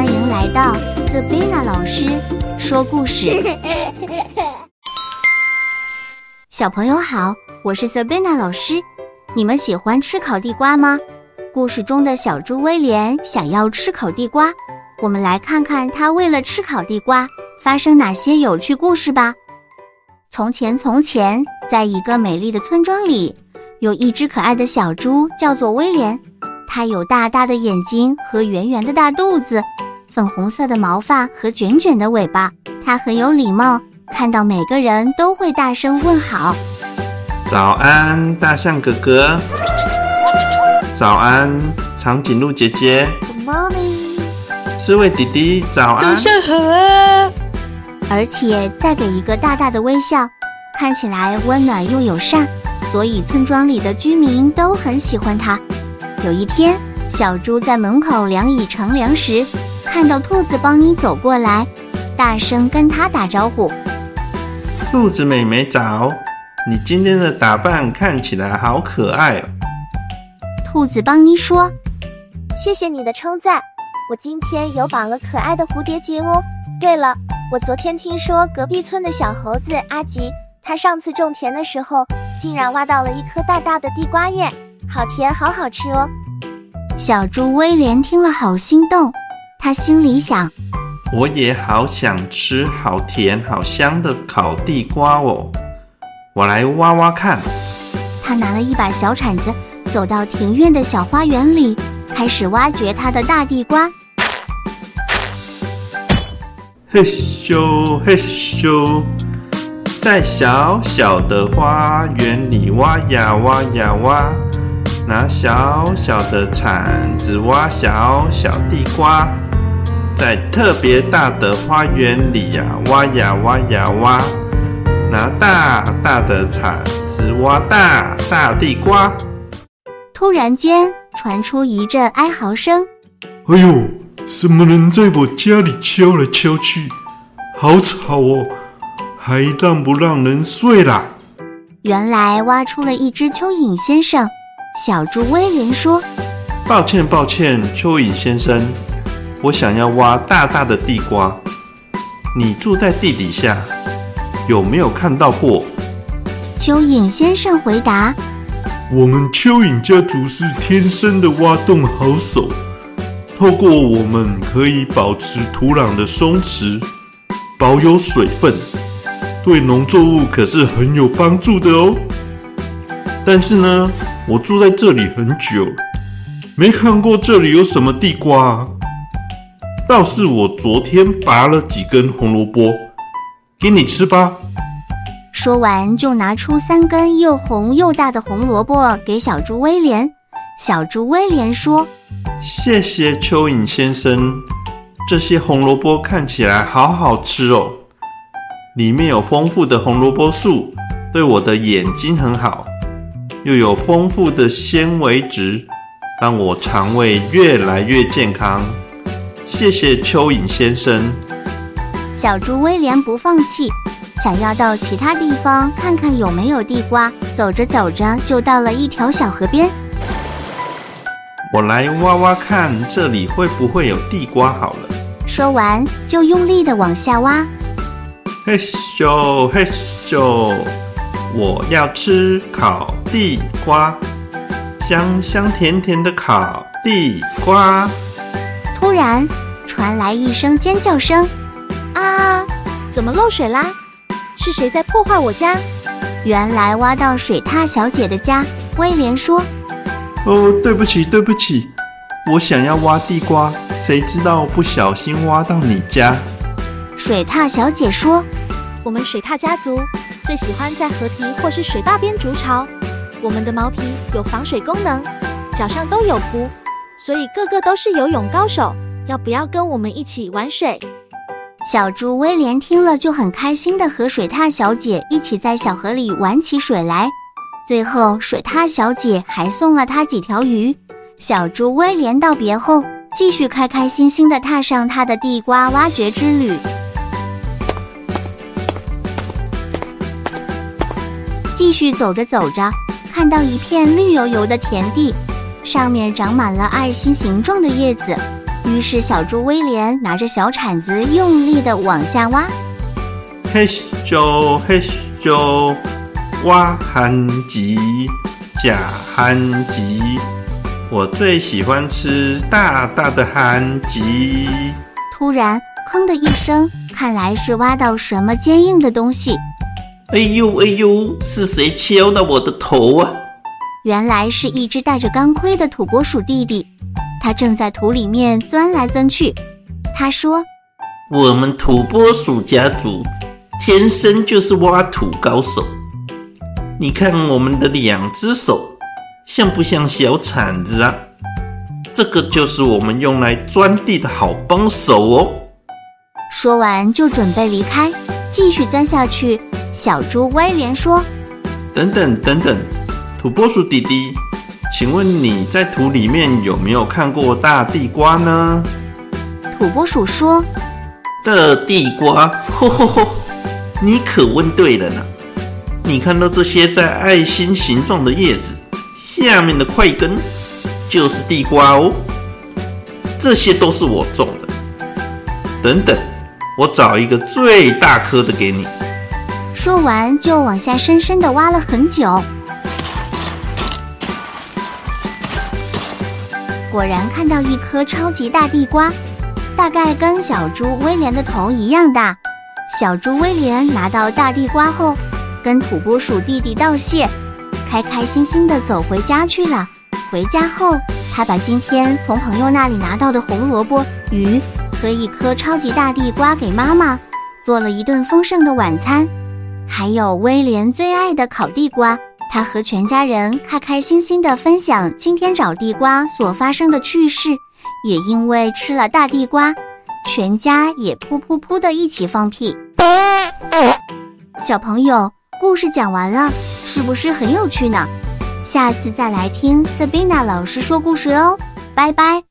欢迎来到 Sabina 老师说故事。小朋友好，我是 Sabina 老师。你们喜欢吃烤地瓜吗？故事中的小猪威廉想要吃烤地瓜，我们来看看他为了吃烤地瓜发生哪些有趣故事吧。从前，从前，在一个美丽的村庄里，有一只可爱的小猪，叫做威廉。它有大大的眼睛和圆圆的大肚子，粉红色的毛发和卷卷的尾巴。它很有礼貌，看到每个人都会大声问好。早安，大象哥哥。早安，长颈鹿姐姐。Good morning，刺猬弟弟。早安。早上好啊！而且再给一个大大的微笑，看起来温暖又友善，所以村庄里的居民都很喜欢它。有一天，小猪在门口凉椅乘凉时，看到兔子邦尼走过来，大声跟他打招呼：“兔子妹妹早，你今天的打扮看起来好可爱哦。”兔子邦尼说：“谢谢你的称赞，我今天有绑了可爱的蝴蝶结哦。对了，我昨天听说隔壁村的小猴子阿吉，他上次种田的时候，竟然挖到了一颗大大的地瓜叶。”好甜，好好吃哦！小猪威廉听了好心动，他心里想：我也好想吃好甜、好香的烤地瓜哦！我来挖挖看。他拿了一把小铲子，走到庭院的小花园里，开始挖掘他的大地瓜。嘿咻嘿咻，在小小的花园里挖呀挖呀挖。拿小小的铲子挖小小地瓜，在特别大的花园里呀挖呀挖呀挖，拿大大的铲子挖大大地瓜。突然间传出一阵哀嚎声：“哎呦，什么人在我家里敲来敲去，好吵哦，还让不让人睡啦？”原来挖出了一只蚯蚓先生。小猪威廉说：“抱歉，抱歉，蚯蚓先生，我想要挖大大的地瓜。你住在地底下，有没有看到过？”蚯蚓先生回答：“我们蚯蚓家族是天生的挖洞好手，透过我们可以保持土壤的松弛，保有水分，对农作物可是很有帮助的哦。但是呢？”我住在这里很久，没看过这里有什么地瓜。倒是我昨天拔了几根红萝卜，给你吃吧。说完，就拿出三根又红又大的红萝卜给小猪威廉。小猪威廉说：“谢谢蚯蚓先生，这些红萝卜看起来好好吃哦，里面有丰富的红萝卜素，对我的眼睛很好。”又有丰富的纤维质，让我肠胃越来越健康。谢谢蚯蚓先生。小猪威廉不放弃，想要到其他地方看看有没有地瓜。走着走着，就到了一条小河边。我来挖挖看，这里会不会有地瓜？好了，说完就用力的往下挖。嘿咻嘿咻。我要吃烤地瓜，香香甜甜的烤地瓜。突然传来一声尖叫声：“啊！怎么漏水啦？是谁在破坏我家？”原来挖到水獭小姐的家。威廉说：“哦，对不起，对不起，我想要挖地瓜，谁知道不小心挖到你家。”水獭小姐说：“我们水獭家族。”最喜欢在河堤或是水坝边筑巢。我们的毛皮有防水功能，脚上都有蹼，所以个个都是游泳高手。要不要跟我们一起玩水？小猪威廉听了就很开心的和水獭小姐一起在小河里玩起水来。最后，水獭小姐还送了他几条鱼。小猪威廉道别后，继续开开心心的踏上他的地瓜挖掘之旅。继续走着走着，看到一片绿油油的田地，上面长满了爱心形状的叶子。于是小猪威廉拿着小铲子用力地往下挖。嘿咻嘿咻，挖憨吉，假憨吉，我最喜欢吃大大的憨吉。突然，吭的一声，看来是挖到什么坚硬的东西。哎呦哎呦，是谁敲到我的头啊？原来是一只戴着钢盔的土拨鼠弟弟，他正在土里面钻来钻去。他说：“我们土拨鼠家族天生就是挖土高手。你看我们的两只手，像不像小铲子啊？这个就是我们用来钻地的好帮手哦。”说完就准备离开，继续钻下去。小猪威廉说：“等等等等，土拨鼠弟弟，请问你在土里面有没有看过大地瓜呢？”土拨鼠说：“大地瓜，吼吼吼，你可问对了呢。你看到这些在爱心形状的叶子下面的块根，就是地瓜哦。这些都是我种的。等等，我找一个最大颗的给你。”说完，就往下深深的挖了很久，果然看到一颗超级大地瓜，大概跟小猪威廉的头一样大。小猪威廉拿到大地瓜后，跟土拨鼠弟弟道谢，开开心心的走回家去了。回家后，他把今天从朋友那里拿到的红萝卜、鱼和一颗超级大地瓜给妈妈，做了一顿丰盛的晚餐。还有威廉最爱的烤地瓜，他和全家人开开心心地分享今天找地瓜所发生的趣事。也因为吃了大地瓜，全家也噗噗噗的一起放屁。小朋友，故事讲完了，是不是很有趣呢？下次再来听 Sabina 老师说故事哦，拜拜。